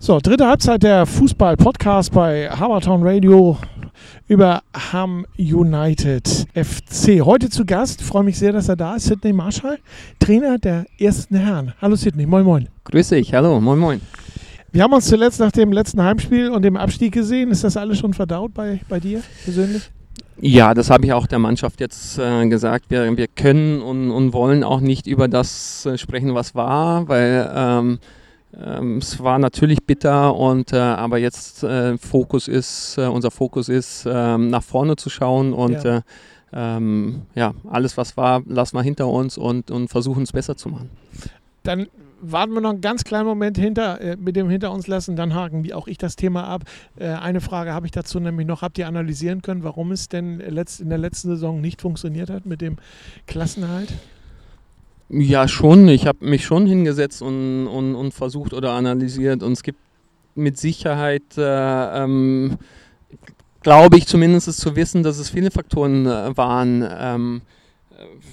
So, dritte Halbzeit der Fußball-Podcast bei Habertown Radio über Ham United FC. Heute zu Gast, freue mich sehr, dass er da ist, Sidney Marshall, Trainer der ersten Herren. Hallo Sidney, moin moin. Grüß dich, hallo, moin moin. Wir haben uns zuletzt nach dem letzten Heimspiel und dem Abstieg gesehen. Ist das alles schon verdaut bei, bei dir persönlich? Ja, das habe ich auch der Mannschaft jetzt äh, gesagt. Wir, wir können und, und wollen auch nicht über das äh, sprechen, was war, weil ähm, ähm, es war natürlich bitter und äh, aber jetzt äh, Fokus ist, äh, unser Fokus ist, ähm, nach vorne zu schauen und ja. Äh, ähm, ja. alles was war, lassen wir hinter uns und, und versuchen es besser zu machen. Dann warten wir noch einen ganz kleinen Moment hinter, äh, mit dem hinter uns lassen, dann haken wie auch ich das Thema ab. Äh, eine Frage habe ich dazu nämlich noch, habt ihr analysieren können, warum es denn in der letzten Saison nicht funktioniert hat mit dem Klassenhalt? Ja, schon. Ich habe mich schon hingesetzt und, und, und versucht oder analysiert. Und es gibt mit Sicherheit, äh, ähm, glaube ich zumindest zu wissen, dass es viele Faktoren äh, waren. Ähm,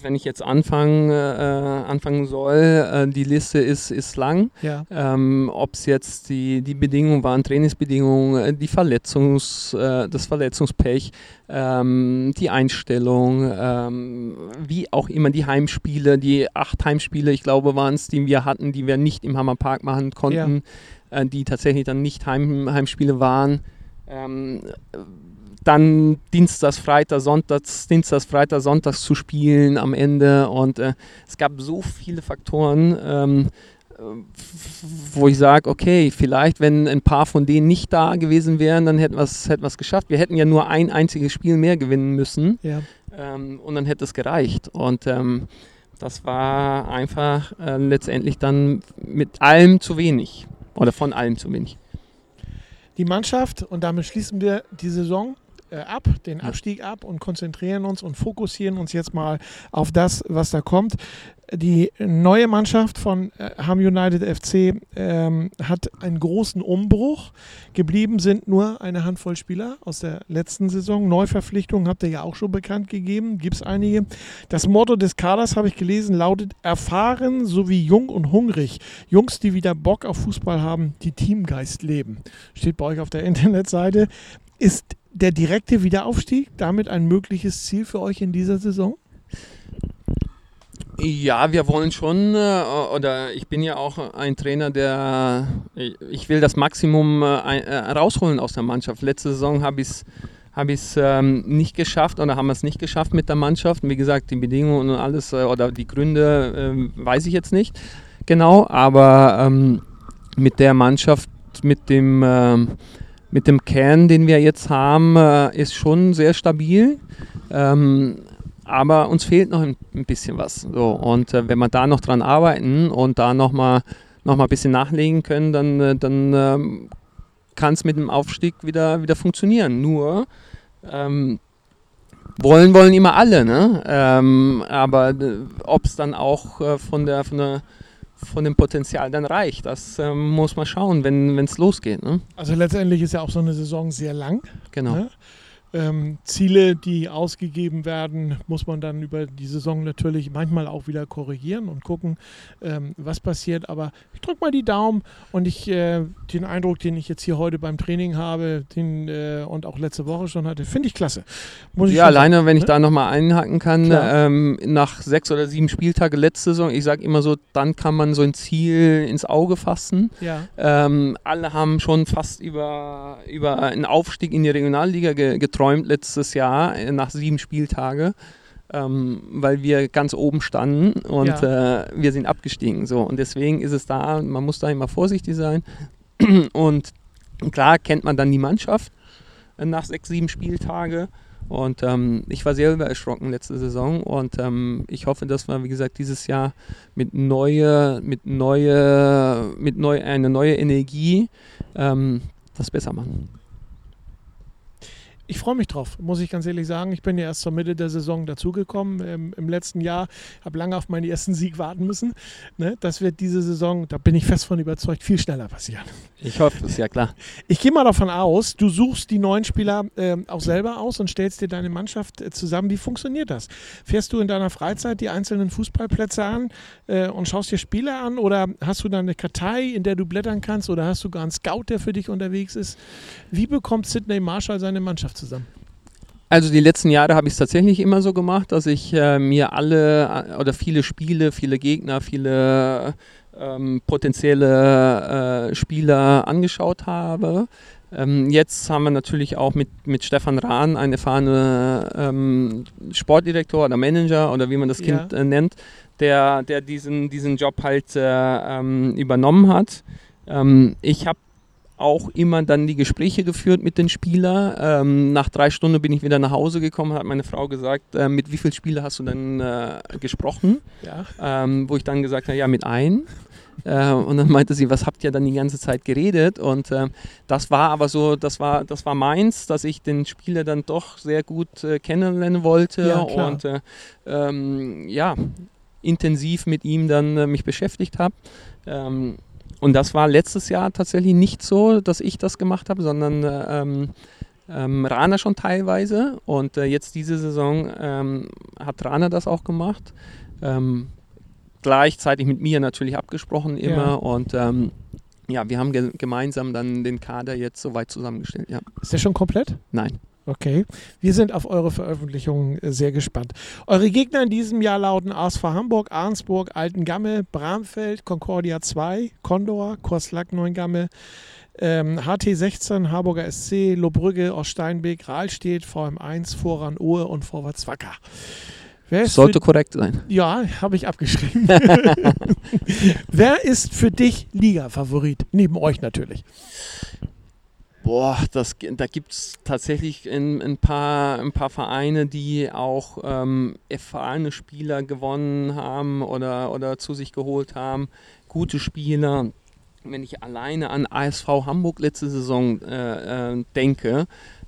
wenn ich jetzt anfangen, äh, anfangen soll, äh, die Liste ist, ist lang. Ja. Ähm, Ob es jetzt die, die Bedingungen waren, Trainingsbedingungen, äh, die Verletzungs, äh, das Verletzungspech, ähm, die Einstellung, ähm, wie auch immer die Heimspiele, die acht Heimspiele, ich glaube, waren es, die wir hatten, die wir nicht im Hammerpark machen konnten, ja. Äh, die tatsächlich dann nicht Heim, Heimspiele waren. Dann Dienstags, Freitag, Sonntags, Dienstags, Freitag, Sonntags zu spielen am Ende. Und äh, es gab so viele Faktoren, ähm, wo ich sage, okay, vielleicht, wenn ein paar von denen nicht da gewesen wären, dann hätten wir es hätten geschafft. Wir hätten ja nur ein einziges Spiel mehr gewinnen müssen. Ja. Ähm, und dann hätte es gereicht. Und ähm, das war einfach äh, letztendlich dann mit allem zu wenig. Oder von allem zu wenig. Die Mannschaft, und damit schließen wir die Saison, äh, ab, den Abstieg ab und konzentrieren uns und fokussieren uns jetzt mal auf das, was da kommt. Die neue Mannschaft von äh, Ham United FC ähm, hat einen großen Umbruch. Geblieben sind nur eine Handvoll Spieler aus der letzten Saison. Neuverpflichtungen habt ihr ja auch schon bekannt gegeben. Gibt es einige. Das Motto des Kaders, habe ich gelesen, lautet erfahren sowie jung und hungrig. Jungs, die wieder Bock auf Fußball haben, die Teamgeist leben. Steht bei euch auf der Internetseite. Ist der direkte Wiederaufstieg damit ein mögliches Ziel für euch in dieser Saison? Ja, wir wollen schon, äh, oder ich bin ja auch ein Trainer, der, ich will das Maximum äh, äh, rausholen aus der Mannschaft. Letzte Saison habe ich es habe ich es ähm, nicht geschafft oder haben wir es nicht geschafft mit der Mannschaft. Wie gesagt, die Bedingungen und alles oder die Gründe äh, weiß ich jetzt nicht genau, aber ähm, mit der Mannschaft, mit dem ähm, mit dem Kern, den wir jetzt haben, äh, ist schon sehr stabil. Ähm, aber uns fehlt noch ein, ein bisschen was. So, und äh, wenn wir da noch dran arbeiten und da nochmal noch mal ein bisschen nachlegen können, dann, äh, dann ähm, kann es mit dem Aufstieg wieder, wieder funktionieren. Nur ähm, wollen wollen immer alle, ne? Ähm, aber äh, ob es dann auch äh, von der, von der von dem Potenzial dann reicht. Das ähm, muss man schauen, wenn es losgeht. Ne? Also letztendlich ist ja auch so eine Saison sehr lang. Genau. Ne? Ähm, Ziele, die ausgegeben werden, muss man dann über die Saison natürlich manchmal auch wieder korrigieren und gucken, ähm, was passiert. Aber ich drücke mal die Daumen und ich äh, den Eindruck, den ich jetzt hier heute beim Training habe, den äh, und auch letzte Woche schon hatte, finde ich klasse. Muss ja, alleine, sagen, wenn ne? ich da nochmal einhaken kann, ähm, nach sechs oder sieben Spieltage letzte Saison, ich sage immer so, dann kann man so ein Ziel ins Auge fassen. Ja. Ähm, alle haben schon fast über, über einen Aufstieg in die Regionalliga getroffen geträumt letztes Jahr äh, nach sieben Spieltage, ähm, weil wir ganz oben standen und ja. äh, wir sind abgestiegen. So. Und deswegen ist es da, man muss da immer vorsichtig sein. Und klar kennt man dann die Mannschaft äh, nach sechs, sieben Spieltage. Und ähm, ich war sehr übererschrocken letzte Saison und ähm, ich hoffe, dass wir, wie gesagt, dieses Jahr mit neue, mit neue, mit neu, eine neue Energie ähm, das besser machen. Ich freue mich drauf, muss ich ganz ehrlich sagen. Ich bin ja erst zur Mitte der Saison dazugekommen ähm, im letzten Jahr, habe lange auf meinen ersten Sieg warten müssen. Ne? Das wird diese Saison, da bin ich fest von überzeugt, viel schneller passieren. Ich hoffe es, ja klar. Ich gehe mal davon aus, du suchst die neuen Spieler äh, auch selber aus und stellst dir deine Mannschaft äh, zusammen. Wie funktioniert das? Fährst du in deiner Freizeit die einzelnen Fußballplätze an äh, und schaust dir Spiele an oder hast du dann eine Kartei, in der du blättern kannst oder hast du gar einen Scout, der für dich unterwegs ist? Wie bekommt Sidney Marshall seine Mannschaft zusammen? Also die letzten Jahre habe ich es tatsächlich immer so gemacht, dass ich äh, mir alle äh, oder viele Spiele, viele Gegner, viele ähm, potenzielle äh, Spieler angeschaut habe. Ähm, jetzt haben wir natürlich auch mit, mit Stefan Rahn einen erfahrenen ähm, Sportdirektor oder Manager oder wie man das Kind ja. äh, nennt, der, der diesen, diesen Job halt äh, ähm, übernommen hat. Ähm, ich habe auch immer dann die Gespräche geführt mit den Spielern. Ähm, nach drei Stunden bin ich wieder nach Hause gekommen, hat meine Frau gesagt, äh, mit wie vielen Spielern hast du denn äh, gesprochen? Ja. Ähm, wo ich dann gesagt habe, ja, mit einem. Äh, und dann meinte sie, was habt ihr dann die ganze Zeit geredet? Und äh, das war aber so, das war, das war meins, dass ich den Spieler dann doch sehr gut äh, kennenlernen wollte ja, und äh, ähm, ja, intensiv mit ihm dann mich beschäftigt habe. Und das war letztes Jahr tatsächlich nicht so, dass ich das gemacht habe, sondern ähm, ähm, Rana schon teilweise. Und äh, jetzt diese Saison ähm, hat Rana das auch gemacht. Ähm, gleichzeitig mit mir natürlich abgesprochen immer. Ja. Und ähm, ja, wir haben ge gemeinsam dann den Kader jetzt soweit zusammengestellt. Ja. Ist der schon komplett? Nein. Okay, wir sind auf eure Veröffentlichungen äh, sehr gespannt. Eure Gegner in diesem Jahr lauten ASV Hamburg, Arnsburg, Altengamme, Bramfeld, Concordia 2, Condor, Korslack Neuengamme, ähm, HT16, Harburger SC, Lobrügge, Oststeinbeek, Rahlstedt, VM1, Voran Ohe und Vorwärts Wacker. Sollte korrekt sein. Ja, habe ich abgeschrieben. Wer ist für dich Liga-Favorit? Neben euch natürlich. Boah, das, da gibt es tatsächlich ein, ein, paar, ein paar Vereine, die auch ähm, erfahrene Spieler gewonnen haben oder, oder zu sich geholt haben. Gute Spieler. Wenn ich alleine an ASV Hamburg letzte Saison äh, äh, denke,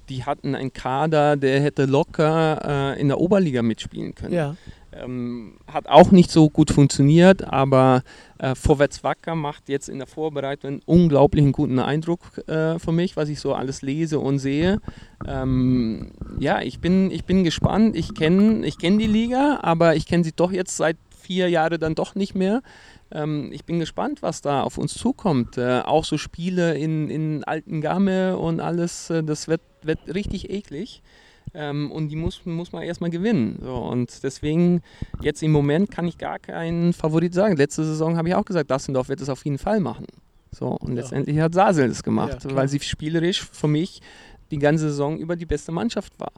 die hatten einen Kader, der hätte locker äh, in der Oberliga mitspielen können. Ja. Ähm, hat auch nicht so gut funktioniert, aber äh, Vorwärts Wacker macht jetzt in der Vorbereitung einen unglaublichen guten Eindruck äh, für mich, was ich so alles lese und sehe. Ähm, ja, ich bin, ich bin gespannt. Ich kenne ich kenn die Liga, aber ich kenne sie doch jetzt seit vier Jahren dann doch nicht mehr. Ähm, ich bin gespannt, was da auf uns zukommt. Äh, auch so Spiele in, in alten Gamme und alles, äh, das wird, wird richtig eklig. Ähm, und die muss, muss man erstmal gewinnen. So, und deswegen, jetzt im Moment kann ich gar keinen Favorit sagen. Letzte Saison habe ich auch gesagt, Dassendorf wird es auf jeden Fall machen. So, und ja. letztendlich hat Sasel es gemacht, ja, weil sie spielerisch für mich die ganze Saison über die beste Mannschaft war.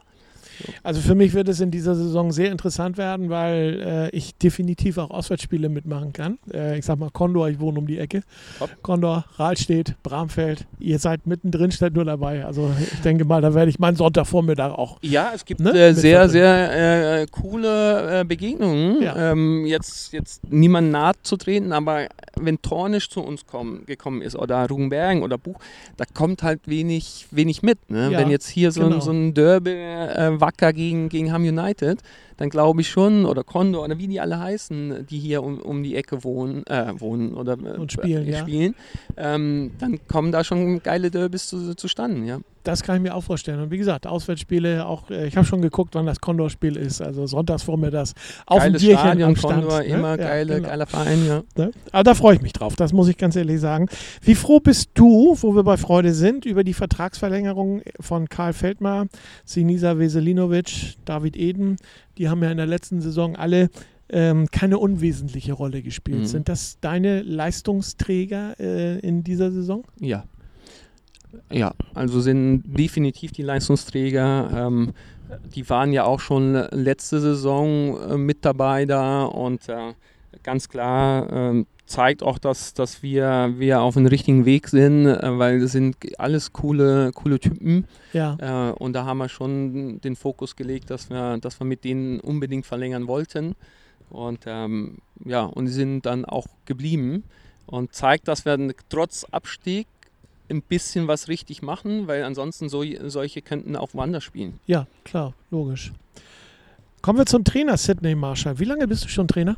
Also für mich wird es in dieser Saison sehr interessant werden, weil äh, ich definitiv auch Auswärtsspiele mitmachen kann. Äh, ich sag mal Condor, ich wohne um die Ecke. Hopp. Condor, Rahlstedt, Bramfeld. Ihr seid mittendrin, stellt nur dabei. Also ich denke mal, da werde ich meinen Sonntagvormittag auch. Ja, es gibt ne? äh, sehr, sehr äh, coole äh, Begegnungen. Ja. Ähm, jetzt, jetzt niemand nahe zu treten, aber wenn Tornisch zu uns kommen, gekommen ist oder Rugenbergen oder Buch, da kommt halt wenig, wenig mit. Ne? Ja, wenn jetzt hier so, genau. ein, so ein Derby äh, Wacker gegen, gegen Ham United, dann glaube ich schon, oder Condor oder wie die alle heißen, die hier um, um die Ecke wohnen, äh, wohnen oder äh, Und spielen, äh, spielen ähm, dann kommen da schon geile Derbys zu, zustande, ja. Das kann ich mir auch vorstellen. Und wie gesagt, Auswärtsspiele, auch äh, ich habe schon geguckt, wann das Condor-Spiel ist. Also sonntags das auf dem Bierchen Stadion, am Stand. Condor, ne? immer geile, genau. geiler Verein, ja. Ne? Aber da freue ich mich drauf, das muss ich ganz ehrlich sagen. Wie froh bist du, wo wir bei Freude sind, über die Vertragsverlängerung von Karl Feldmar, Sinisa Veselinovic, David Eden, die haben ja in der letzten Saison alle ähm, keine unwesentliche Rolle gespielt. Mhm. Sind das deine Leistungsträger äh, in dieser Saison? Ja. Ja, also sind definitiv die Leistungsträger. Ähm, die waren ja auch schon letzte Saison äh, mit dabei da und äh, ganz klar ähm, zeigt auch, dass, dass wir, wir auf dem richtigen Weg sind, äh, weil das sind alles coole, coole Typen. Ja. Äh, und da haben wir schon den Fokus gelegt, dass wir, dass wir mit denen unbedingt verlängern wollten. Und ähm, ja, und die sind dann auch geblieben und zeigt, dass wir trotz Abstieg ein bisschen was richtig machen, weil ansonsten so, solche könnten auch woanders spielen. Ja, klar, logisch. Kommen wir zum Trainer Sidney Marshall. Wie lange bist du schon Trainer?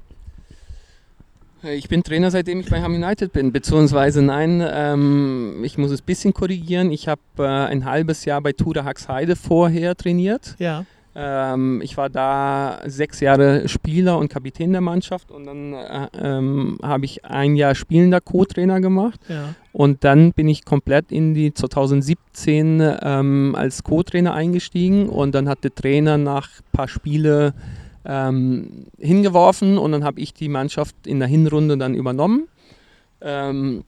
Ich bin Trainer, seitdem ich bei Ham United bin, beziehungsweise nein, ähm, ich muss es ein bisschen korrigieren. Ich habe äh, ein halbes Jahr bei Tura Haxheide vorher trainiert. Ja. Ähm, ich war da sechs Jahre Spieler und Kapitän der Mannschaft und dann äh, ähm, habe ich ein Jahr spielender Co-Trainer gemacht. Ja. Und dann bin ich komplett in die 2017 ähm, als Co-Trainer eingestiegen und dann hat der Trainer nach ein paar Spiele ähm, hingeworfen und dann habe ich die Mannschaft in der Hinrunde dann übernommen. Ähm,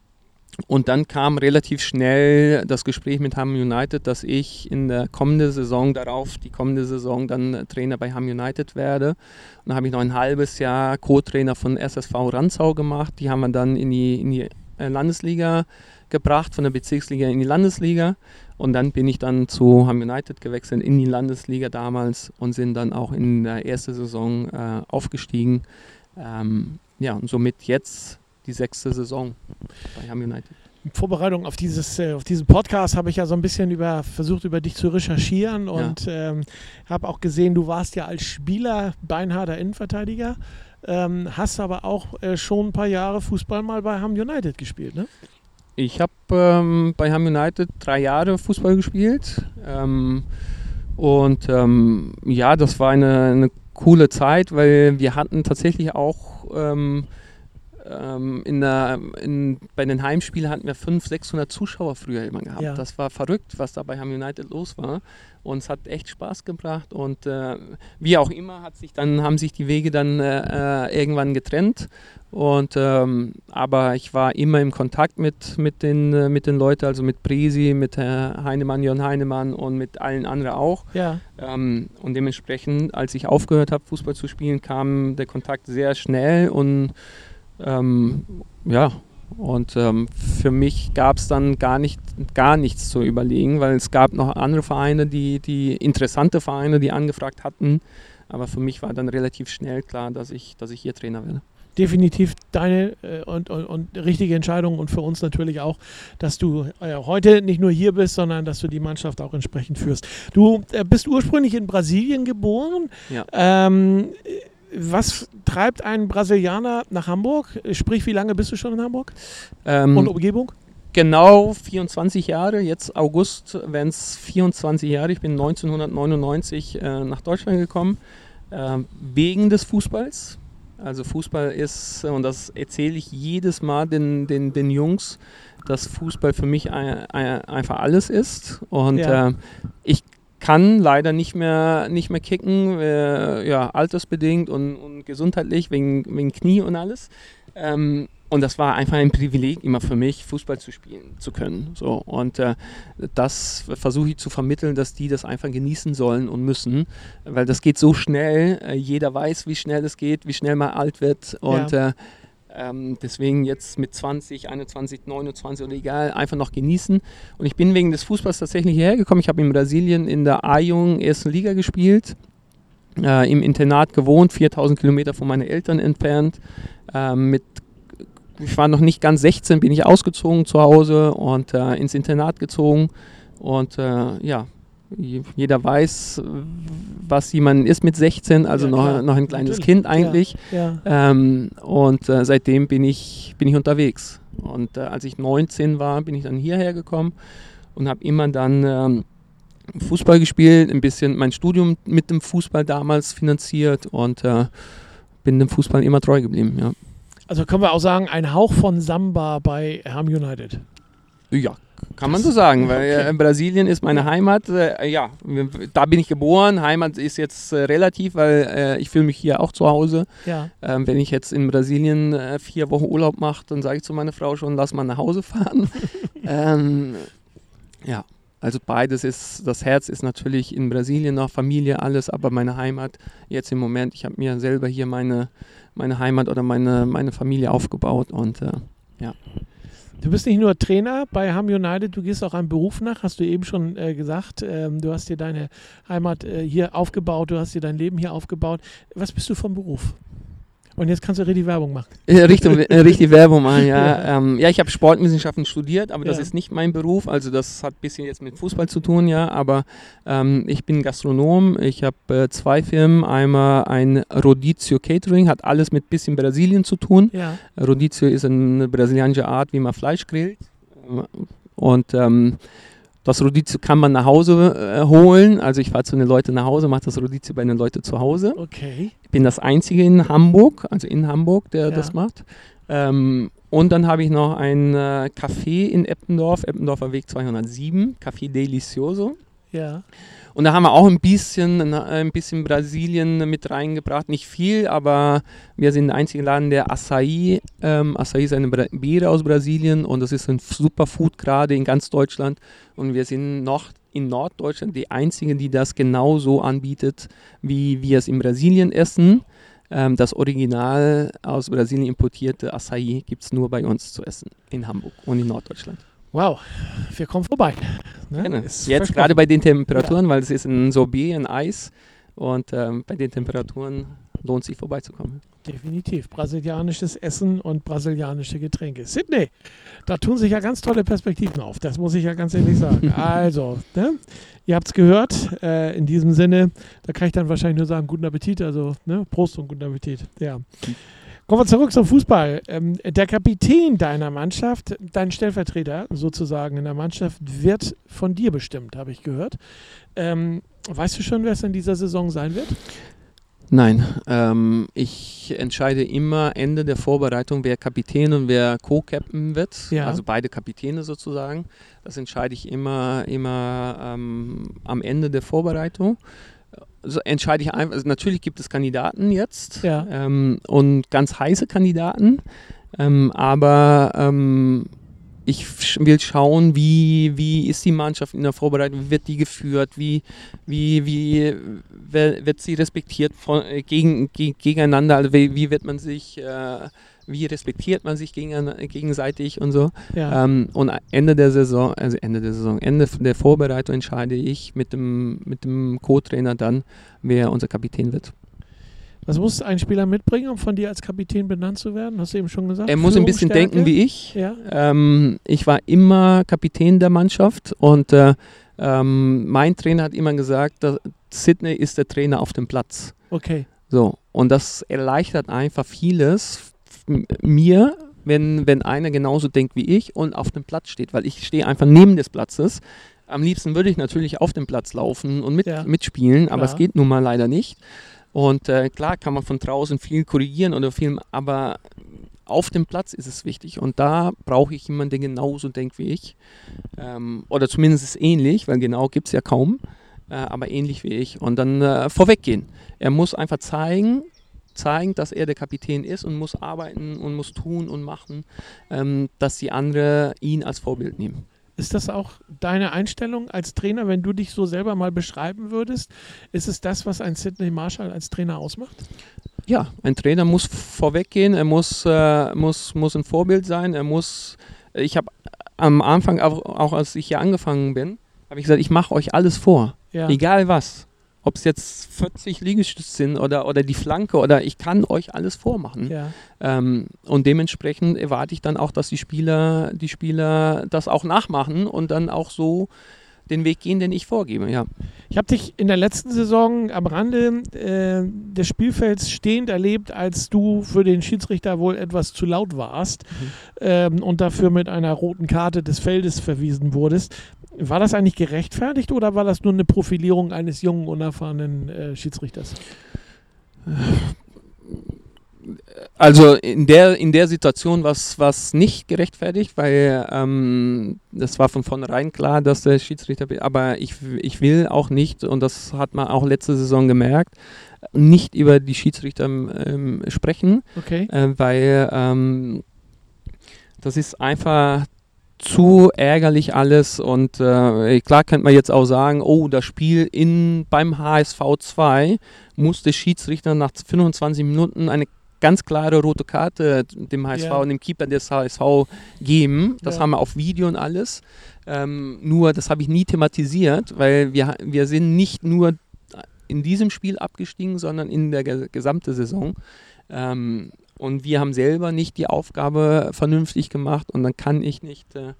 und dann kam relativ schnell das Gespräch mit Ham United, dass ich in der kommenden Saison darauf, die kommende Saison dann Trainer bei Ham United werde. Und dann habe ich noch ein halbes Jahr Co-Trainer von SSV Ranzau gemacht. Die haben wir dann in die, in die äh, Landesliga gebracht, von der Bezirksliga in die Landesliga. Und dann bin ich dann zu Ham United gewechselt in die Landesliga damals und sind dann auch in der ersten Saison äh, aufgestiegen. Ähm, ja, und somit jetzt die sechste Saison bei Ham United. In Vorbereitung auf, dieses, äh, auf diesen Podcast habe ich ja so ein bisschen über, versucht, über dich zu recherchieren und ja. ähm, habe auch gesehen, du warst ja als Spieler beinharter Innenverteidiger, ähm, hast aber auch äh, schon ein paar Jahre Fußball mal bei Ham United gespielt, ne? Ich habe ähm, bei Ham United drei Jahre Fußball gespielt. Ähm, und ähm, ja, das war eine, eine, coole Zeit, weil wir hatten tatsächlich auch ähm, in der, in, bei den Heimspielen hatten wir 500, 600 Zuschauer früher immer gehabt. Ja. Das war verrückt, was da bei Ham United los war. Und es hat echt Spaß gebracht. Und äh, wie auch immer hat sich dann, haben sich die Wege dann äh, äh irgendwann getrennt. Und, ähm, aber ich war immer im Kontakt mit, mit, den, äh, mit den Leuten, also mit Presi, mit Herr Heinemann, Jörn Heinemann und mit allen anderen auch. Ja. Ähm, und dementsprechend, als ich aufgehört habe, Fußball zu spielen, kam der Kontakt sehr schnell und ähm, ja, und ähm, für mich gab es dann gar, nicht, gar nichts zu überlegen, weil es gab noch andere Vereine, die, die interessante Vereine, die angefragt hatten. Aber für mich war dann relativ schnell klar, dass ich, dass ich hier Trainer werde definitiv deine äh, und, und, und, richtige Entscheidung und für uns natürlich auch, dass du äh, heute nicht nur hier bist, sondern dass du die Mannschaft auch entsprechend führst. Du äh, bist ursprünglich in Brasilien geboren. Ja. Ähm, was treibt einen Brasilianer nach Hamburg? Sprich, wie lange bist du schon in Hamburg? Ähm, und Umgebung? Genau 24 Jahre, jetzt August werden es 24 Jahre. Ich bin 1999 äh, nach Deutschland gekommen, äh, wegen des Fußballs also Fußball ist, und das erzähle ich jedes Mal den, den, den Jungs, dass Fußball für mich ein, ein, einfach alles ist. Und ja. äh, ich kann leider nicht mehr, nicht mehr kicken, äh, ja, altersbedingt und, und gesundheitlich, wegen, wegen Knie und alles. Ähm, und das war einfach ein Privileg immer für mich, Fußball zu spielen zu können. So. Und äh, das versuche ich zu vermitteln, dass die das einfach genießen sollen und müssen, weil das geht so schnell. Äh, jeder weiß, wie schnell es geht, wie schnell man alt wird. Und ja. äh, ähm, deswegen jetzt mit 20, 21, 29 oder egal, einfach noch genießen. Und ich bin wegen des Fußballs tatsächlich hierher gekommen. Ich habe in Brasilien in der A-Jung ersten Liga gespielt. Äh, im Internat gewohnt, 4000 Kilometer von meinen Eltern entfernt, äh, mit ich war noch nicht ganz 16, bin ich ausgezogen zu Hause und äh, ins Internat gezogen. Und äh, ja, jeder weiß, was jemand ist mit 16, also ja, noch, noch ein kleines Natürlich. Kind eigentlich. Ja, ja. Ähm, und äh, seitdem bin ich, bin ich unterwegs. Und äh, als ich 19 war, bin ich dann hierher gekommen und habe immer dann ähm, Fußball gespielt, ein bisschen mein Studium mit dem Fußball damals finanziert und äh, bin dem Fußball immer treu geblieben. Ja. Also können wir auch sagen, ein Hauch von Samba bei Ham United. Ja, kann man so sagen, weil okay. äh, Brasilien ist meine Heimat. Äh, ja, da bin ich geboren. Heimat ist jetzt äh, relativ, weil äh, ich fühle mich hier auch zu Hause. Ja. Ähm, wenn ich jetzt in Brasilien äh, vier Wochen Urlaub mache, dann sage ich zu meiner Frau schon, lass mal nach Hause fahren. ähm, ja, also beides ist, das Herz ist natürlich in Brasilien noch, Familie, alles, aber meine Heimat jetzt im Moment, ich habe mir selber hier meine meine Heimat oder meine, meine Familie aufgebaut und äh, ja. Du bist nicht nur Trainer bei Ham United, du gehst auch einem Beruf nach, hast du eben schon äh, gesagt. Ähm, du hast dir deine Heimat äh, hier aufgebaut, du hast dir dein Leben hier aufgebaut. Was bist du vom Beruf? Und jetzt kannst du richtig Werbung machen. Richtung, äh, richtig Werbung machen, ja. Ja, ähm, ja ich habe Sportwissenschaften studiert, aber das Ja. ist nicht mein Beruf. Also das hat ein bisschen jetzt mit Fußball zu tun, ja. Aber ähm, ich bin Gastronom. Ich habe äh, zwei Firmen. Einmal ein Rodizio Catering, hat alles mit bisschen Brasilien zu tun. Ja. Rodizio ist eine brasilianische Art, wie man Fleisch grillt. Und ähm, das Rodizio kann man nach Hause äh, holen. Also ich fahre zu den Leuten nach Hause, mache das Rodizio bei den Leuten zu Hause. Okay. Ich bin das Einzige in Hamburg, also in Hamburg, der Ja. das macht. Ähm, und dann habe ich noch ein äh, Café in Eppendorf, Eppendorfer Weg 207, Café Delicioso. Ja. Und da haben wir auch ein bisschen, ein bisschen Brasilien mit reingebracht. Nicht viel, aber wir sind der einzige Laden, der Açaí, ähm, Açaí ist eine Bra Beere aus Brasilien und das ist ein Superfood gerade in ganz Deutschland. Und wir sind noch in Norddeutschland die einzige, die das genauso anbietet, wie wir es in Brasilien essen. Ähm, das Original aus Brasilien importierte Açaí gibt es nur bei uns zu essen in Hamburg und in Norddeutschland. Wow. Wir kommen vorbei. Ne? Genau. Jetzt gerade bei den Temperaturen, weil es ist ein Sorbet, ein Eis. Und ähm, bei den Temperaturen lohnt sich vorbeizukommen. Definitiv. Brasilianisches Essen und brasilianische Getränke. Sydney, da tun sich ja ganz tolle Perspektiven auf. Das muss ich ja ganz ehrlich sagen. also, ne? ihr habt es gehört. Äh, in diesem Sinne, da kann ich dann wahrscheinlich nur sagen, guten Appetit. Also, ne? Prost und guten Appetit. Ja. Kommen wir zurück zum Fußball. Ähm, der Kapitän deiner Mannschaft, dein Stellvertreter sozusagen in der Mannschaft, wird von dir bestimmt, habe ich gehört. Ähm, weißt du schon, wer es in dieser Saison sein wird? Nein, ähm, ich entscheide immer Ende der Vorbereitung, wer Kapitän und wer Co-Captain wird. Ja. Also beide Kapitäne sozusagen. Das entscheide ich immer, immer ähm, am Ende der Vorbereitung. Also entscheide ich einfach, also natürlich gibt es Kandidaten jetzt Ja. ähm, und ganz heiße Kandidaten, ähm, aber ähm, ich will schauen, wie, wie ist die Mannschaft in der Vorbereitung, wie wird die geführt, wie, wie, wie wird sie respektiert von, äh, gegen, ge, gegeneinander, also wie, wie wird man sich, äh, wie respektiert man sich gegen, gegenseitig und so. Ja. Ähm, und Ende der Saison, also Ende der Saison, Ende der Vorbereitung entscheide ich mit dem, mit dem Co-Trainer dann, wer unser Kapitän wird. Was muss ein Spieler mitbringen, um von dir als Kapitän benannt zu werden? Hast du eben schon gesagt? Er muss ein bisschen denken wie ich. Ja. Ähm, ich war immer Kapitän der Mannschaft und äh, ähm, mein Trainer hat immer gesagt, dass Sydney ist der Trainer auf dem Platz. Okay. So, und das erleichtert einfach vieles mir, wenn, wenn einer genauso denkt wie ich und auf dem Platz steht, weil ich stehe einfach neben des Platzes. Am liebsten würde ich natürlich auf dem Platz laufen und mit, Ja. mitspielen, aber Klar. es geht nun mal leider nicht. Und äh, klar kann man von draußen viel korrigieren oder viel, aber auf dem Platz ist es wichtig. Und da brauche ich jemanden, der genauso denkt wie ich. Ähm, oder zumindest ähnlich, weil genau gibt es ja kaum, äh, aber ähnlich wie ich. Und dann äh, vorweggehen. Er muss einfach zeigen, zeigen, dass er der Kapitän ist und muss arbeiten und muss tun und machen, ähm, dass die anderen ihn als Vorbild nehmen. Ist das auch deine Einstellung als Trainer, wenn du dich so selber mal beschreiben würdest? Ist es das, was ein Sidney Marshall als Trainer ausmacht? Ja, ein Trainer muss vorweggehen, er muss, äh, muss, muss ein Vorbild sein, er muss, ich habe am Anfang, auch, auch als ich hier angefangen bin, habe ich gesagt, ich mache euch alles vor, Ja. egal was. Ob es jetzt 40 Liegestütze sind oder, oder die Flanke oder ich kann euch alles vormachen. ja. Ähm, und dementsprechend erwarte ich dann auch, dass die Spieler, die Spieler das auch nachmachen und dann auch so den Weg gehen, den ich vorgebe. Ja. Ich habe dich in der letzten Saison am Rande äh, des Spielfelds stehend erlebt, als du für den Schiedsrichter wohl etwas zu laut warst Mhm. ähm, und dafür mit einer roten Karte des Feldes verwiesen wurdest. War das eigentlich gerechtfertigt oder war das nur eine Profilierung eines jungen, unerfahrenen äh, Schiedsrichters? Also in der, in der Situation war es nicht gerechtfertigt, weil ähm, das war von vornherein klar, dass der Schiedsrichter, aber ich, ich will auch nicht, und das hat man auch letzte Saison gemerkt, nicht über die Schiedsrichter ähm, sprechen, Okay. äh, weil ähm, das ist einfach zu ärgerlich alles und äh, klar könnte man jetzt auch sagen, oh, das Spiel in, beim HSV 2 muss der Schiedsrichter nach 25 Minuten eine ganz klare rote Karte dem HSV Ja. und dem Keeper des HSV geben. Das Ja. haben wir auf Video und alles. Ähm, nur, das habe ich nie thematisiert, weil wir, wir sind nicht nur in diesem Spiel abgestiegen, sondern in der ge gesamten Saison. Ähm, und wir haben selber nicht die Aufgabe vernünftig gemacht und dann kann ich nicht äh,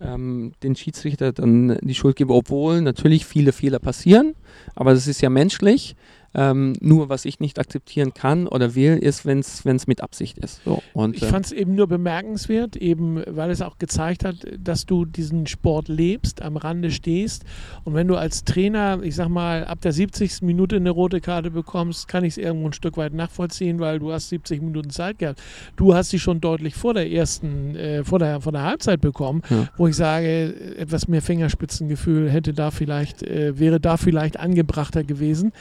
ähm, den Schiedsrichter dann die Schuld geben, obwohl natürlich viele Fehler passieren, aber das ist ja menschlich. Ähm, nur was ich nicht akzeptieren kann oder will, ist, wenn es mit Absicht ist. So, und, ich äh, fand es eben nur bemerkenswert, eben weil es auch gezeigt hat, dass du diesen Sport lebst, am Rande stehst. Und wenn du als Trainer, ich sag mal, ab der 70. Minute eine rote Karte bekommst, kann ich es irgendwo ein Stück weit nachvollziehen, weil du hast 70 Minuten Zeit gehabt. Du hast sie schon deutlich vor der ersten, äh, vor, der, vor der Halbzeit bekommen, ja. wo ich sage, etwas mehr Fingerspitzengefühl hätte da vielleicht, äh, wäre da vielleicht angebrachter gewesen.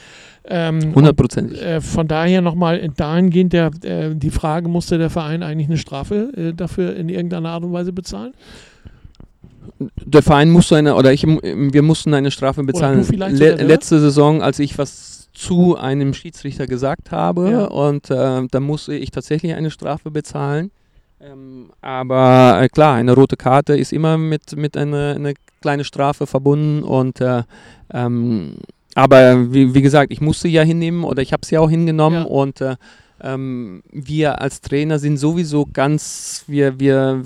Ähm, Hundertprozentig. Ähm, äh, von daher nochmal dahingehend der, äh, die Frage, musste der Verein eigentlich eine Strafe äh, dafür in irgendeiner Art und Weise bezahlen? Der Verein musste eine, oder ich, wir mussten eine Strafe bezahlen. Le letzte Saison, als ich was zu einem Schiedsrichter gesagt habe ja. und äh, da musste ich tatsächlich eine Strafe bezahlen. Ähm, aber äh, klar, eine rote Karte ist immer mit, mit einer eine kleinen Strafe verbunden und äh, ähm, aber wie, wie, gesagt, ich musste ja hinnehmen oder ich habe es ja auch hingenommen ja. und äh, ähm, wir als Trainer sind sowieso ganz, wir, wir,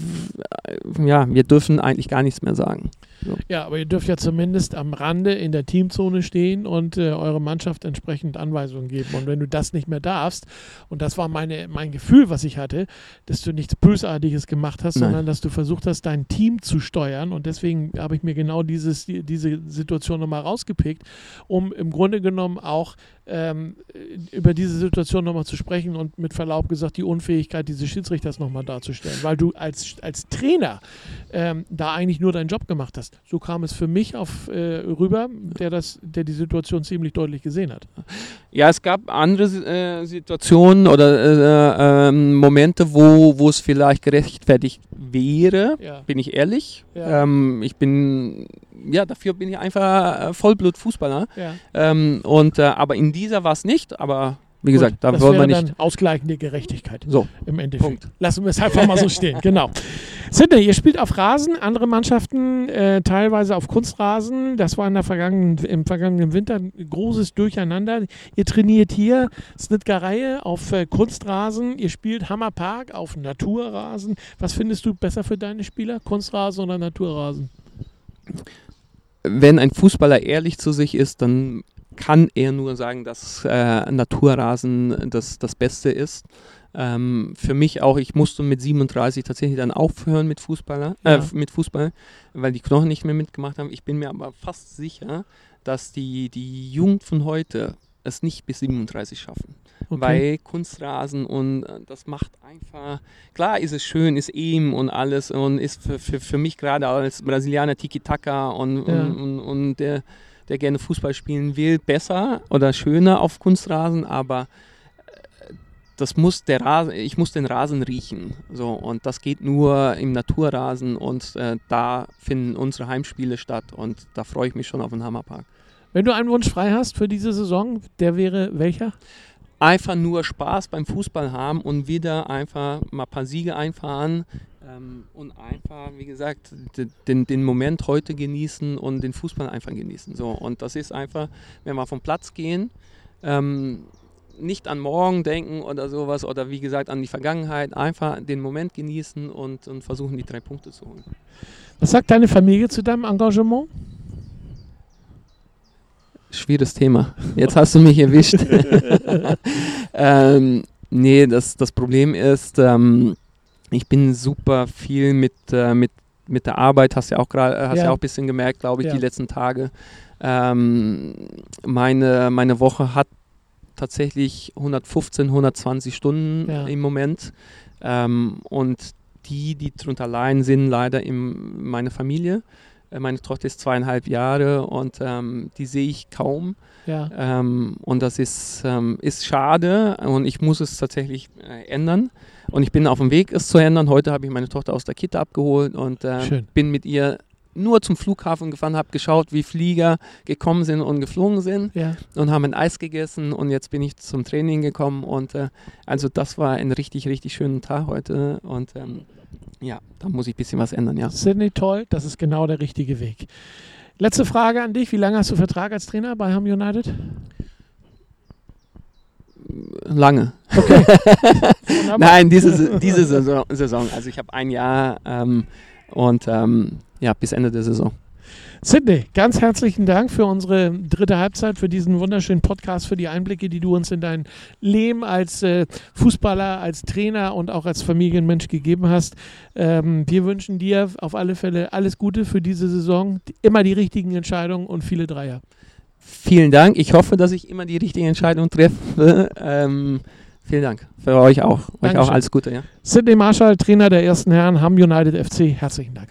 ja, wir dürfen eigentlich gar nichts mehr sagen. So. Ja, aber ihr dürft ja zumindest am Rande in der Teamzone stehen und äh, eure Mannschaft entsprechend Anweisungen geben. Und wenn du das nicht mehr darfst, und das war meine, mein Gefühl, was ich hatte, dass du nichts Bösartiges gemacht hast, Nein. sondern dass du versucht hast, dein Team zu steuern. Und deswegen habe ich mir genau dieses, die, diese Situation nochmal rausgepickt, um im Grunde genommen auch ähm, über diese Situation nochmal zu sprechen und mit Verlaub gesagt, die Unfähigkeit dieses Schiedsrichters nochmal darzustellen. Weil du als, als Trainer ähm, da eigentlich nur deinen Job gemacht hast. So kam es für mich auf, äh, rüber, der, das, der die Situation ziemlich deutlich gesehen hat. Ja, es gab andere äh, Situationen oder äh, ähm, Momente, wo, wo es vielleicht gerechtfertigt wäre, ja. bin ich ehrlich. Ja. Ähm, ich bin, ja, dafür bin ich einfach äh, Vollblut-Fußballer. Ja. Ähm, und, äh, aber in dieser war es nicht, aber wie gesagt, Gut, da wollen wir nicht. Dann ausgleichende Gerechtigkeit. So. Im Endeffekt. Punkt. Lassen wir es einfach mal so stehen. Genau. Sydney, ihr spielt auf Rasen, andere Mannschaften äh, teilweise auf Kunstrasen. Das war in der vergangenen, im vergangenen Winter ein großes Durcheinander. Ihr trainiert hier Snitgereihe auf äh, Kunstrasen. Ihr spielt Hammerpark auf Naturrasen. Was findest du besser für deine Spieler? Kunstrasen oder Naturrasen? Wenn ein Fußballer ehrlich zu sich ist, dann kann er nur sagen, dass äh, Naturrasen das, das Beste ist. Ähm, für mich auch, ich musste mit 37 tatsächlich dann aufhören mit Fußballer, äh, ja. mit Fußball, weil die Knochen nicht mehr mitgemacht haben. Ich bin mir aber fast sicher, dass die, die Jugend von heute es nicht bis 37 schaffen. Okay. Weil Kunstrasen und äh, das macht einfach, klar ist es schön, ist eben und alles und ist für, für, für mich gerade als Brasilianer Tiki-Taka und, ja. und, und, und der der gerne Fußball spielen will, besser oder schöner auf Kunstrasen, aber äh, das muss der Rasen, ich muss den Rasen riechen. So, und das geht nur im Naturrasen und äh, da finden unsere Heimspiele statt und da freue ich mich schon auf den Hammerpark. Wenn du einen Wunsch frei hast für diese Saison, der wäre welcher? Einfach nur Spaß beim Fußball haben und wieder einfach mal ein paar Siege einfahren, ähm, und einfach, wie gesagt, den, den Moment heute genießen und den Fußball einfach genießen. So, und das ist einfach, wenn wir vom Platz gehen, ähm, nicht an morgen denken oder sowas oder wie gesagt an die Vergangenheit, einfach den Moment genießen und, und versuchen, die drei Punkte zu holen. Was sagt deine Familie zu deinem Engagement? Schwieriges Thema. Jetzt hast du mich erwischt. ähm, nee, das, das Problem ist, ähm, ich bin super viel mit, äh, mit, mit der Arbeit, hast ja auch gerade, hast ja. ja. auch ein bisschen gemerkt, glaube ich, ja. die letzten Tage. Ähm, meine, meine Woche hat tatsächlich 115, 120 Stunden ja. im Moment. Ähm, und die, die darunter leiden, sind leider in meine Familie. Äh, meine Tochter ist zweieinhalb Jahre und ähm, die sehe ich kaum. Ja. Ähm, und das ist, ähm, ist schade und ich muss es tatsächlich äh, ändern. Und ich bin auf dem Weg, es zu ändern. Heute habe ich meine Tochter aus der Kita abgeholt und äh, bin mit ihr nur zum Flughafen gefahren, habe geschaut, wie Flieger gekommen sind und geflogen sind ja. und haben ein Eis gegessen und jetzt bin ich zum Training gekommen und äh, also das war ein richtig, richtig schöner Tag heute und ähm, ja, da muss ich ein bisschen was ändern, ja. Sydney, toll, das ist genau der richtige Weg. Letzte Frage an dich, wie lange hast du Vertrag als Trainer bei Ham United? lange. Okay. Nein, diese, diese Saison, Saison. Also ich habe ein Jahr ähm, und ähm, ja, bis Ende der Saison. Sidney, ganz herzlichen Dank für unsere dritte Halbzeit, für diesen wunderschönen Podcast, für die Einblicke, die du uns in dein Leben als äh, Fußballer, als Trainer und auch als Familienmensch gegeben hast. Ähm, wir wünschen dir auf alle Fälle alles Gute für diese Saison, immer die richtigen Entscheidungen und viele Dreier. Vielen Dank. Ich hoffe, dass ich immer die richtige Entscheidung treffe. Ähm, vielen Dank. Für euch auch. Dankeschön. Euch auch alles Gute. Ja. Sidney Marshall, Trainer der ersten Herren, Ham United FC. Herzlichen Dank.